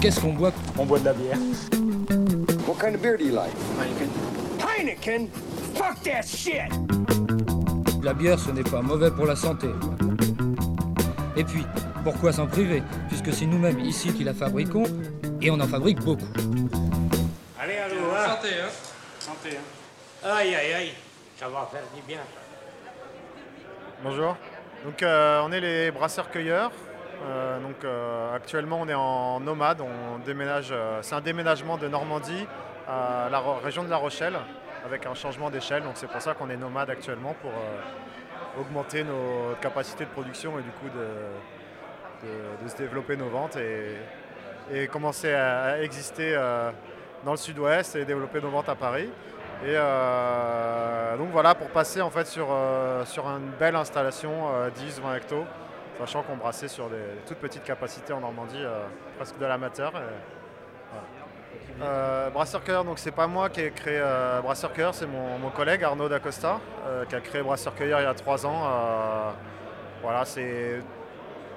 Qu'est-ce qu'on boit On boit de la bière. What kind of beer do you like? Heineken? Fuck that shit! La bière, ce n'est pas mauvais pour la santé. Et puis, pourquoi s'en priver? Puisque c'est nous-mêmes ici qui la fabriquons, et on en fabrique beaucoup. Allez, allô, hein? Santé, hein? Santé, hein Aïe, aïe, aïe, ça va faire du bien. Bonjour. Donc euh, on est les brasseurs-cueilleurs. Euh, donc euh, actuellement on est en nomade, on déménage. euh, c'est un déménagement de Normandie à la région de La Rochelle avec un changement d'échelle. Donc c'est pour ça qu'on est nomade actuellement pour augmenter nos capacités de production et du coup de, se développer nos ventes et, commencer à, exister dans le sud-ouest et développer nos ventes à Paris. Et donc voilà, pour passer en fait sur, sur une belle installation, euh, 10-20 hectos, sachant qu'on brassait sur des, toutes petites capacités en Normandie, euh, presque de l'amateur. Euh, Brasseur Cueilleur, donc c'est pas moi qui ai créé euh, Brasseur Cueilleur, c'est mon, collègue Arnaud Dacosta qui a créé Brasseur Cueilleur il y a trois ans. Voilà, c'est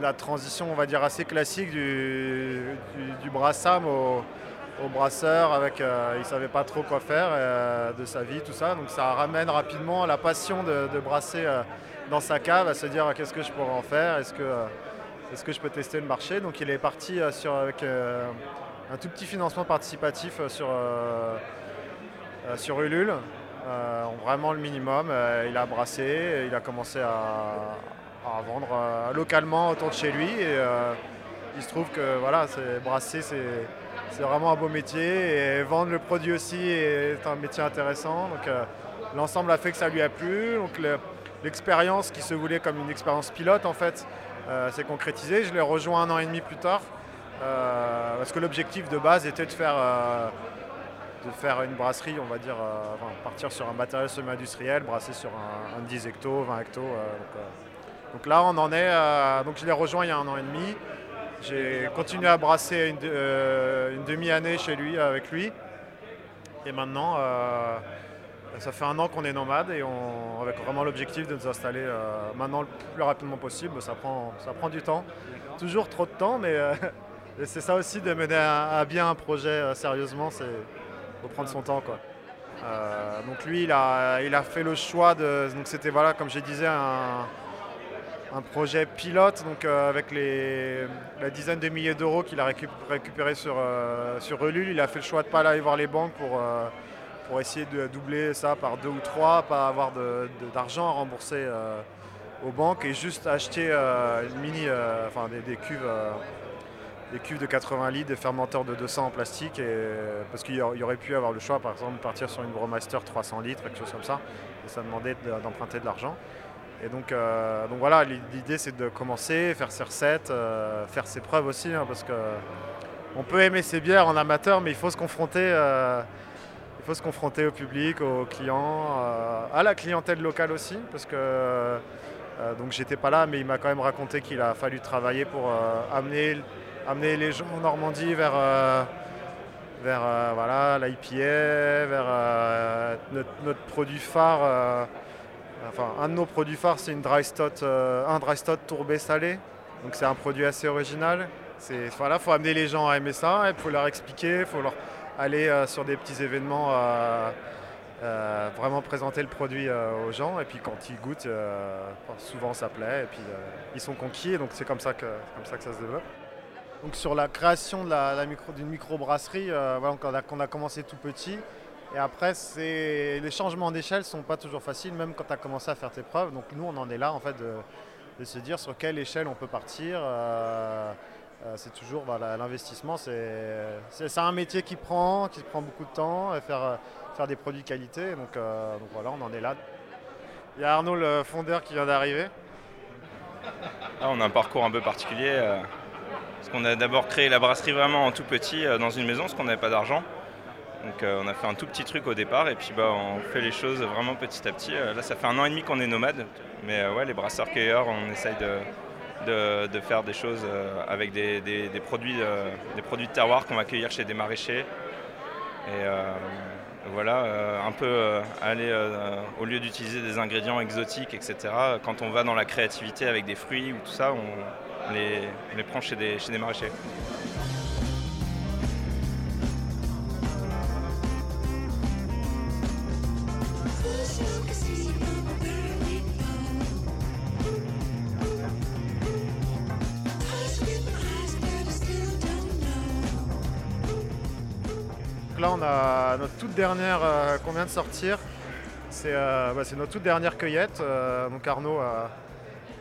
la transition, on va dire, assez classique du, brassam au, brasseur avec il savait pas trop quoi faire de sa vie tout ça donc ça ramène rapidement la passion de, brasser dans sa cave à se dire qu'est-ce que je pourrais en faire? Est-ce que euh, est-ce que je peux tester le marché? Donc il est parti euh, sur avec euh, un tout petit financement participatif sur sur Ulule. Vraiment le minimum il a brassé il a commencé à, vendre localement autour de chez lui. Et il se trouve que voilà brasser c'est vraiment un beau métier. Et vendre le produit aussi est un métier intéressant. Donc l'ensemble a fait que ça lui a plu. L'expérience qui se voulait comme une expérience pilote en fait euh, s'est concrétisée. Je l'ai rejoint un an et demi plus tard euh, parce que l'objectif de base était de faire, euh, une brasserie, on va dire, enfin, partir sur un matériel semi-industriel, brasser sur un, un 10 hectos, 20 hectos. euh, donc, là on en est, donc je l'ai rejoint il y a un an et demi. J'ai continué à brasser une, une demi-année chez lui, avec lui. Et maintenant, ça fait un an qu'on est nomade et on, avec vraiment l'objectif de nous installer euh, maintenant le plus rapidement possible. Ça prend, ça prend du temps. Toujours trop de temps, mais euh, c'est ça aussi de mener à, à bien un projet euh, sérieusement, c'est faut prendre son temps. Quoi. Donc lui, il a, il a fait le choix de... Donc c'était, voilà, comme je disais, un, un projet pilote donc, avec les, la dizaine de milliers d'euros qu'il a récup- récupéré sur, sur Ulule. Il a fait le choix de ne pas aller voir les banques pour, pour essayer de doubler ça par deux ou trois, pas avoir d'argent à rembourser euh, aux banques et juste acheter euh, une mini, euh, des, des cuves. des cuves de 80 litres, des fermenteurs de 200 en plastique, et, parce qu'il y aurait pu avoir le choix, par exemple, de partir sur une Brewmaster 300 litres, quelque chose comme ça, et ça demandait de- d'emprunter de l'argent. Et donc, donc voilà, l'idée c'est de commencer, faire ses recettes, faire ses preuves aussi, hein, parce que on peut aimer ses bières en amateur, mais il faut se confronter, il faut se confronter au public, aux clients, euh, à la clientèle locale aussi, parce que euh, donc j'étais pas là, mais il m'a quand même raconté qu'il a fallu travailler pour euh, amener, amener les gens en Normandie vers euh, vers euh, voilà, l'IPA, vers euh, notre, produit phare. euh, enfin, un de nos produits phares, c'est une euh, un dry stout tourbé salé. Donc c'est un produit assez original. C'est voilà, faut amener les gens à aimer ça, il faut leur expliquer, faut leur aller euh, sur des petits événements, euh, euh, vraiment présenter le produit aux gens. Et puis quand ils goûtent, souvent ça plaît. Et puis ils sont conquis. Donc c'est comme ça que comme ça que ça se développe. Donc sur la création la micro, d'une microbrasserie, voilà, qu'on a, a commencé tout petit. Et après, les changements d'échelle ne sont pas toujours faciles, même quand tu as commencé à faire tes preuves. Donc nous, on en est là, en fait, de, se dire sur quelle échelle on peut partir. C'est toujours voilà, l'investissement, c'est, un métier qui prend, beaucoup de temps, euh, faire des produits de qualité. Donc, euh, donc voilà, on en est là. Il y a Arnaud, le fondeur, qui vient d'arriver. Ah, on a un parcours un peu particulier. euh, Parce qu'on a d'abord créé la brasserie vraiment en tout petit dans une maison, parce qu'on n'avait pas d'argent. Donc on a fait un tout petit truc au départ et puis bah, on fait les choses vraiment petit à petit. là ça fait un an et demi qu'on est nomade, mais ouais les brasseurs cueilleurs on essaye de, de, faire des choses avec des, des, produits, des produits de terroir qu'on va cueillir chez des maraîchers. Et voilà, euh, un peu euh, aller, euh, au lieu d'utiliser des ingrédients exotiques, etc., quand on va dans la créativité avec des fruits ou tout ça, on, les, les, prend chez des, chez des maraîchers. Là, on a notre toute dernière euh, qu'on vient de sortir. Euh, bah, c'est notre toute dernière cueillette. Euh, donc Arnaud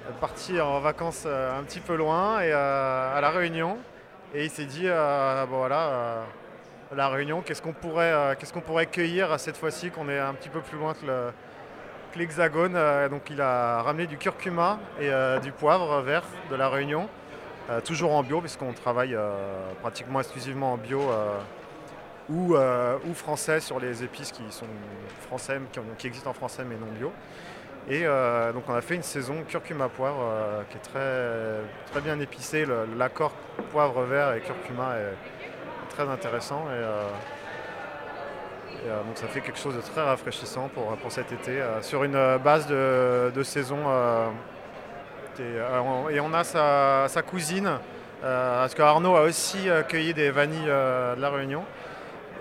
est parti en vacances un petit peu loin et à La Réunion. Et il s'est dit, bon voilà, La Réunion, qu'est-ce qu'on pourrait, qu'est-ce qu'on pourrait cueillir cette fois-ci qu'on est un petit peu plus loin que l'Hexagone. donc il a ramené du curcuma et du poivre vert de La Réunion. toujours en bio, puisqu'on travaille pratiquement exclusivement en bio euh, ou, français sur les épices qui sont français, qui, existent en français mais non bio. Et euh, donc on a fait une saison curcuma poivre euh, qui est très, très bien épicée. L'accord poivre vert et curcuma est très intéressant. Et, donc ça fait quelque chose de très rafraîchissant pour, pour cet été sur une base de, saison. Et, on a sa, sa cousine, parce que Arnaud a aussi cueilli des vanilles de la Réunion.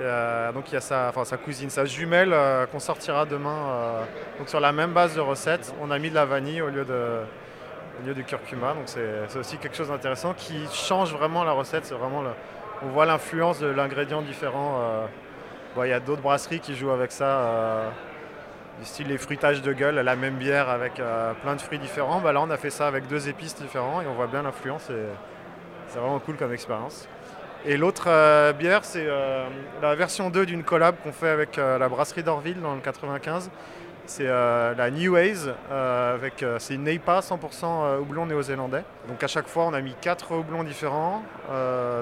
Euh, donc il y a sa, sa cousine, sa jumelle euh, qu'on sortira demain. Euh, donc sur la même base de recette, on a mis de la vanille au lieu, de, au lieu du curcuma. Donc c'est aussi quelque chose d'intéressant qui change vraiment la recette. C'est vraiment on voit l'influence de l'ingrédient différent. il y a d'autres brasseries qui jouent avec ça, du style les fruitages de gueule, la même bière avec plein de fruits différents. Bah, là on a fait ça avec deux épices différents et on voit bien l'influence. C'est vraiment cool comme expérience. Et l'autre euh, bière, c'est euh, la version 2 d'une collab qu'on fait avec euh, la brasserie d'Orville dans le 95. C'est la New avec c'est une NEIPA 100% houblon néo-zélandais. Donc à chaque fois, on a mis quatre houblons différents,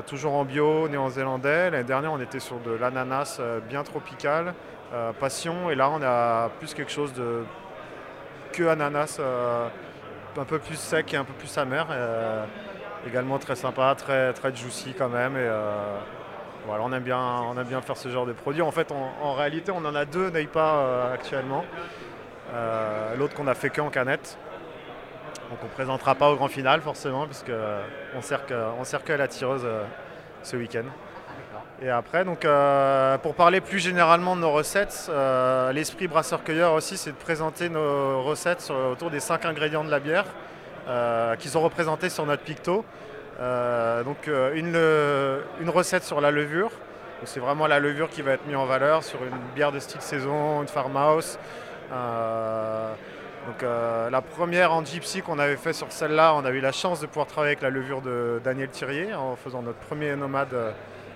toujours en bio néo-zélandais. L'année dernière, on était sur de l'ananas bien tropical, passion, et là, on a plus quelque chose de que ananas, un peu plus sec et un peu plus amer également très sympa, très, très juicy quand même. Et, euh, voilà, on aime, bien, on aime bien faire ce genre de produits. En fait, en réalité, on en a deux Neipa euh, actuellement. Euh, l'autre qu'on a fait que en canette. Donc on ne présentera pas au grand final forcément, puisqu'on sert, que, on sert que à la tireuse ce week-end. Et après, donc, pour parler plus généralement de nos recettes, l'esprit brasseur-cueilleur aussi, c'est de présenter nos recettes autour des cinq ingrédients de la bière. Euh, qui sont représentés sur notre picto. Euh, donc euh, une, une, recette sur la levure. C'est vraiment la levure qui va être mise en valeur sur une bière de style saison, une farmhouse. donc la première en gypsy qu'on avait fait sur celle-là, on a eu la chance de pouvoir travailler avec la levure de Daniel Thirier en faisant notre premier nomade,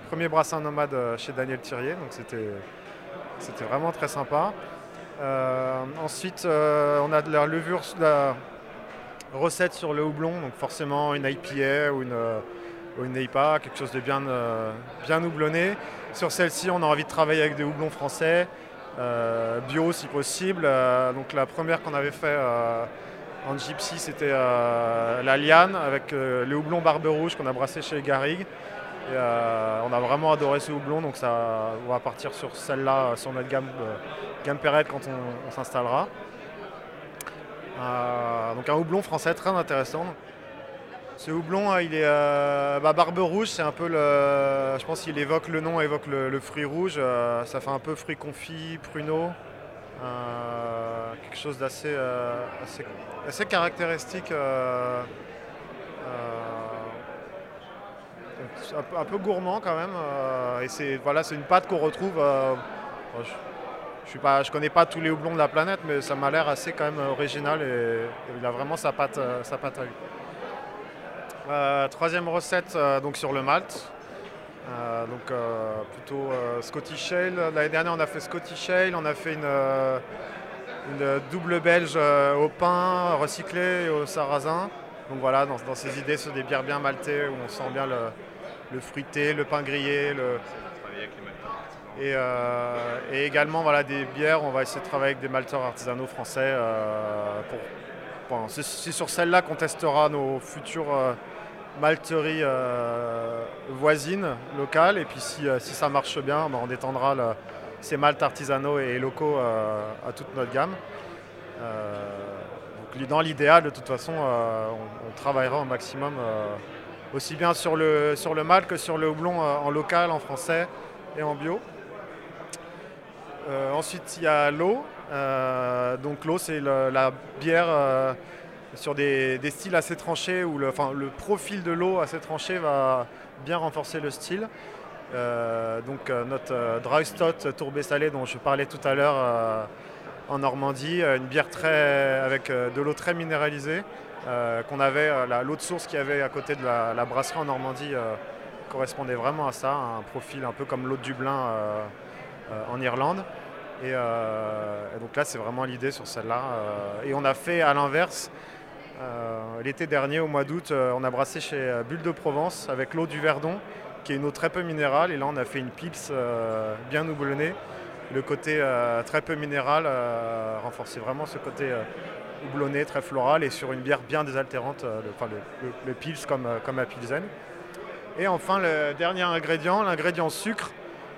premier brassin nomade chez Daniel Thirier. Donc c'était, vraiment très sympa. ensuite, on a de la levure, recette sur le houblon, donc forcément une IPA ou une, euh, IPA, quelque chose de bien, euh, bien houblonné. Sur celle-ci, on a envie de travailler avec des houblons français, euh, bio si possible. donc la première qu'on avait fait en gypsy, c'était la liane avec le houblon barbe rouge qu'on a brassé chez Garrigue. on a vraiment adoré ce houblon, donc ça, on va partir sur celle-là, sur notre gamme, gamme quand on s'installera. Euh, donc un houblon français très intéressant. Ce houblon, hein, il est euh, bah, barbe rouge, c'est un peu le. Je pense qu'il évoque le nom, évoque le, fruit rouge. Euh, ça fait un peu fruit confit, pruneau. quelque chose d'assez assez, caractéristique. Un peu, gourmand quand même. et c'est voilà, une pâte qu'on retrouve. Ne connais pas tous les houblons de la planète, mais ça m'a l'air assez quand même original et, il a vraiment sa patte, euh, sa à lui. Euh, troisième recette euh, donc sur le malt. donc plutôt Scottish Ale. L'année dernière on a fait Scottish Ale, on a fait une, double belge au pain recyclé et au sarrasin. Donc voilà, dans, ces idées, sur des bières bien maltées où on sent bien le, le fruité, le pain grillé, le, et, euh, et également voilà, des bières, on va essayer de travailler avec des malteurs artisanaux français. euh, c'est, sur celle-là qu'on testera nos futures euh, malteries voisines, locales. Et puis si, ça marche bien, ben, on étendra ces maltes artisanaux et locaux à toute notre gamme. Donc, dans l'idéal, de toute façon, on, travaillera au maximum aussi bien sur le, sur le malt que sur le houblon en local, en français et en bio. Euh, ensuite, il y a l'eau. Euh, donc l'eau, c'est la bière euh, sur des, styles assez tranchés où le, le profil de l'eau assez tranché va bien renforcer le style. Donc notre dry stout tourbé salé dont je parlais tout à l'heure en Normandie, une bière très avec de l'eau très minéralisée qu'on avait l'eau de source qu'il y avait à côté de la, brasserie en Normandie correspondait vraiment à ça, un profil un peu comme l'eau de Dublin en Irlande. Et, euh, et donc là, c'est vraiment l'idée sur celle-là. Euh, et on a fait à l'inverse. euh, L'été dernier, au mois d'août, euh, on a brassé chez euh, Bulle de Provence avec l'eau du Verdon, qui est une eau très peu minérale. Et là, on a fait une pips euh, bien houblonnée. Le côté euh, très peu minéral euh, renforçait vraiment ce côté euh, houblonné, très floral, et sur une bière bien désaltérante, euh, le, enfin, le, pils comme, euh, comme à Pilsen. Et enfin, le dernier ingrédient, l'ingrédient sucre,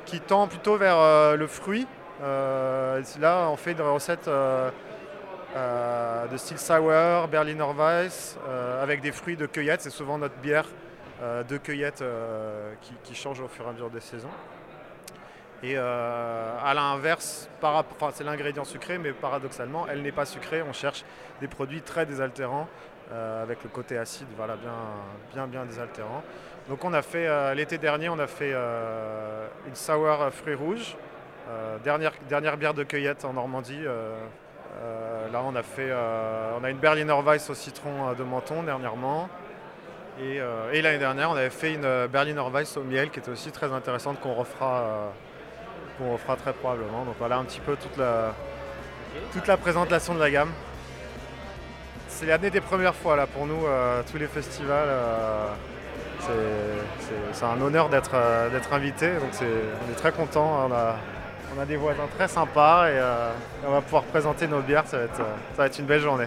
qui tend plutôt vers euh, le fruit. Euh, là, on fait des recettes euh, de style sour, Berliner Weiss, avec des fruits de cueillette. C'est souvent notre bière de cueillette qui, change au fur et à mesure des saisons. Et à l'inverse, c'est l'ingrédient sucré, mais paradoxalement, elle n'est pas sucrée. On cherche des produits très désaltérants, euh, avec le côté acide, voilà, bien, bien, bien désaltérant. Donc on a fait, euh, l'été dernier, on a fait euh, une sour fruits rouges, dernière, dernière bière de cueillette en Normandie. là, on a fait, on a une Berliner Weiss au citron de Menton dernièrement. Et, l'année dernière, on avait fait une Berliner Weiss au miel qui était aussi très intéressante qu'on refera, qu'on refera très probablement. Donc voilà un petit peu toute la, toute la présentation de la gamme. C'est l'année des premières fois là pour nous, euh, tous les festivals. euh, c'est- un honneur d'être euh, invité, donc on est très contents. On a, on a des voisins très sympas et on va pouvoir présenter nos bières, ça va être, ça va être une belle journée.